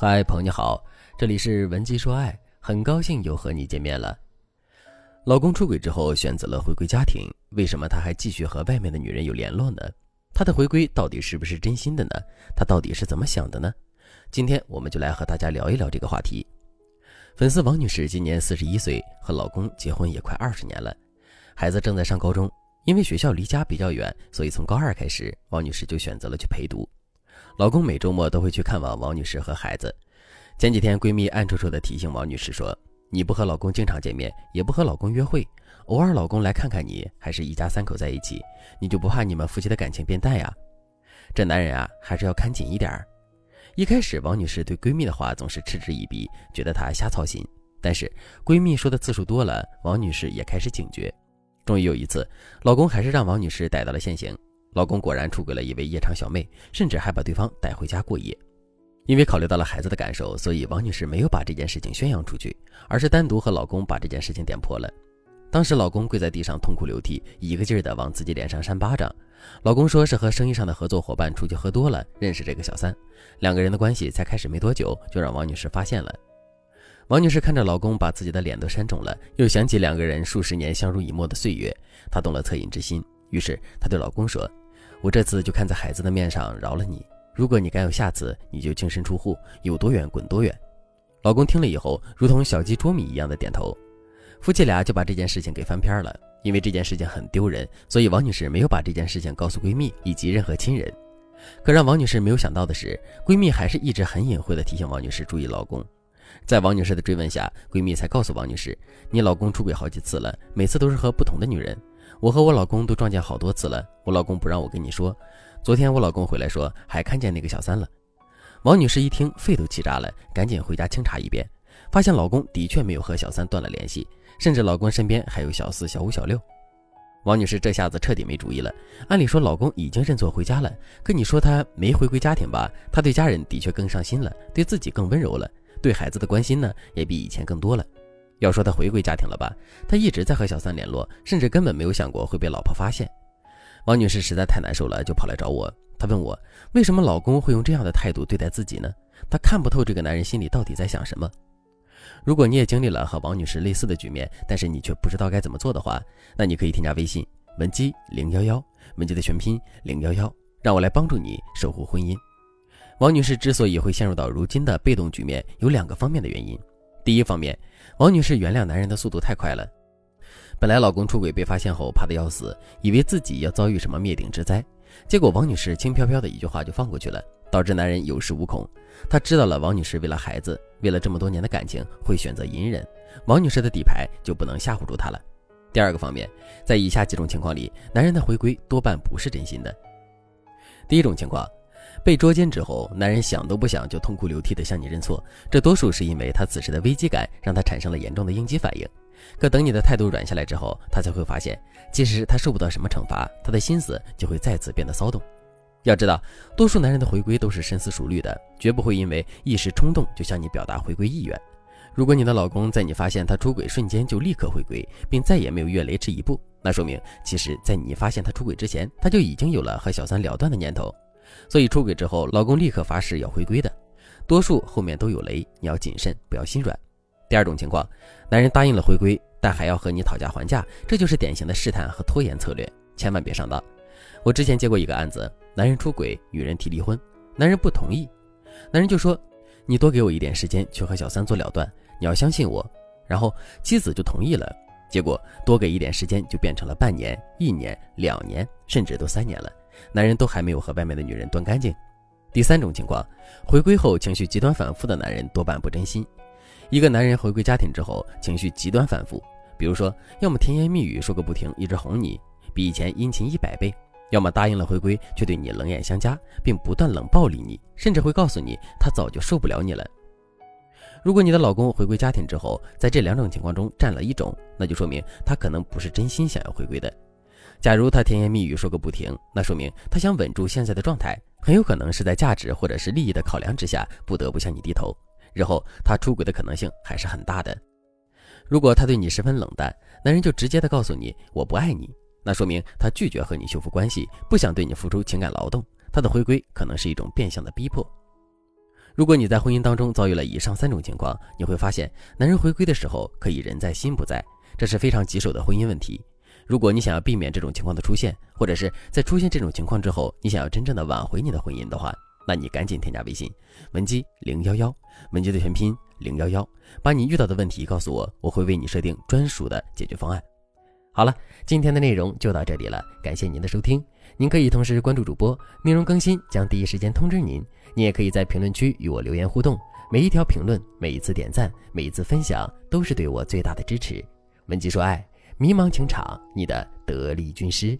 嗨，朋友你好，这里是文姬说爱，很高兴又和你见面了。老公出轨之后选择了回归家庭，为什么他还继续和外面的女人有联络呢？他的回归到底是不是真心的呢？他到底是怎么想的呢？今天我们就来和大家聊一聊这个话题。粉丝王女士今年四十一岁，和老公结婚也快二十年了，孩子正在上高中，因为学校离家比较远，所以从高二开始，王女士就选择了去陪读。老公每周末都会去看望王女士和孩子。前几天，闺蜜暗戳戳地提醒王女士说：“你不和老公经常见面，也不和老公约会，偶尔老公来看看你，还是一家三口在一起，你就不怕你们夫妻的感情变淡呀？”这男人啊，还是要看紧一点儿。一开始，王女士对闺蜜的话总是嗤之以鼻，觉得她瞎操心。但是，闺蜜说的次数多了，王女士也开始警觉。终于有一次，老公还是让王女士逮到了现行。老公果然出轨了一位夜场小妹，甚至还把对方带回家过夜。因为考虑到了孩子的感受，所以王女士没有把这件事情宣扬出去，而是单独和老公把这件事情点破了。当时老公跪在地上痛哭流涕，一个劲儿的往自己脸上扇巴掌。老公说是和生意上的合作伙伴出去喝多了，认识这个小三，两个人的关系才开始没多久，就让王女士发现了。王女士看着老公把自己的脸都扇肿了，又想起两个人数十年相濡以沫的岁月，她动了恻隐之心。于是她对老公说：“我这次就看在孩子的面上饶了你。如果你敢有下次，你就净身出户，有多远滚多远。”老公听了以后，如同小鸡啄米一样的点头。夫妻俩就把这件事情给翻篇了。因为这件事情很丢人，所以王女士没有把这件事情告诉闺蜜以及任何亲人。可让王女士没有想到的是，闺蜜还是一直很隐晦的提醒王女士注意老公。在王女士的追问下，闺蜜才告诉王女士：“你老公出轨好几次了，每次都是和不同的女人。”我和我老公都撞见好多次了，我老公不让我跟你说。昨天我老公回来说还看见那个小三了。王女士一听肺都气炸了，赶紧回家清查一遍，发现老公的确没有和小三断了联系，甚至老公身边还有小四、小五、小六。王女士这下子彻底没主意了。按理说老公已经认错回家了，可你说他没回归家庭吧？他对家人的确更上心了，对自己更温柔了，对孩子的关心呢也比以前更多了。要说他回归家庭了吧，他一直在和小三联络，甚至根本没有想过会被老婆发现。王女士实在太难受了，就跑来找我。她问我为什么老公会用这样的态度对待自己呢？她看不透这个男人心里到底在想什么。如果你也经历了和王女士类似的局面，但是你却不知道该怎么做的话，那你可以添加微信文姬零幺幺，文姬的全拼零幺幺，让我来帮助你守护婚姻。王女士之所以会陷入到如今的被动局面，有两个方面的原因。第一方面，王女士原谅男人的速度太快了。本来老公出轨被发现后怕得要死，以为自己要遭遇什么灭顶之灾，结果王女士轻飘飘的一句话就放过去了，导致男人有恃无恐。他知道了王女士为了孩子，为了这么多年的感情会选择隐忍，王女士的底牌就不能吓唬住他了。第二个方面，在以下几种情况里，男人的回归多半不是真心的。第一种情况。被捉奸之后，男人想都不想就痛哭流涕地向你认错，这多数是因为他此时的危机感让他产生了严重的应激反应。可等你的态度软下来之后，他才会发现，其实他受不到什么惩罚，他的心思就会再次变得骚动。要知道，多数男人的回归都是深思熟虑的，绝不会因为一时冲动就向你表达回归意愿。如果你的老公在你发现他出轨瞬间就立刻回归，并再也没有越雷池一步，那说明其实在你发现他出轨之前，他就已经有了和小三了断的念头。所以出轨之后，老公立刻发誓要回归的，多数后面都有雷，你要谨慎，不要心软。第二种情况，男人答应了回归，但还要和你讨价还价，这就是典型的试探和拖延策略，千万别上当。我之前接过一个案子，男人出轨，女人提离婚，男人不同意，男人就说：“你多给我一点时间去和小三做了断，你要相信我。”然后妻子就同意了，结果多给一点时间就变成了半年、一年、两年，甚至都三年了。男人都还没有和外面的女人断干净。第三种情况，回归后情绪极端反复的男人多半不真心。一个男人回归家庭之后，情绪极端反复，比如说，要么甜言蜜语说个不停，一直哄你，比以前殷勤一百倍；要么答应了回归，却对你冷眼相加，并不断冷暴力你，甚至会告诉你他早就受不了你了。如果你的老公回归家庭之后，在这两种情况中占了一种，那就说明他可能不是真心想要回归的。假如他甜言蜜语说个不停，那说明他想稳住现在的状态，很有可能是在价值或者是利益的考量之下，不得不向你低头。日后他出轨的可能性还是很大的。如果他对你十分冷淡，男人就直接的告诉你我不爱你，那说明他拒绝和你修复关系，不想对你付出情感劳动。他的回归可能是一种变相的逼迫。如果你在婚姻当中遭遇了以上三种情况，你会发现，男人回归的时候可以人在心不在，这是非常棘手的婚姻问题。如果你想要避免这种情况的出现，或者是在出现这种情况之后，你想要真正的挽回你的婚姻的话，那你赶紧添加微信文姬零幺幺，文姬的全拼零幺幺，把你遇到的问题告诉我，我会为你设定专属的解决方案。好了，今天的内容就到这里了，感谢您的收听。您可以同时关注主播，内容更新将第一时间通知您。你也可以在评论区与我留言互动，每一条评论、每一次点赞、每一次分享，都是对我最大的支持。文姬说爱，迷茫情场，你的得力军师。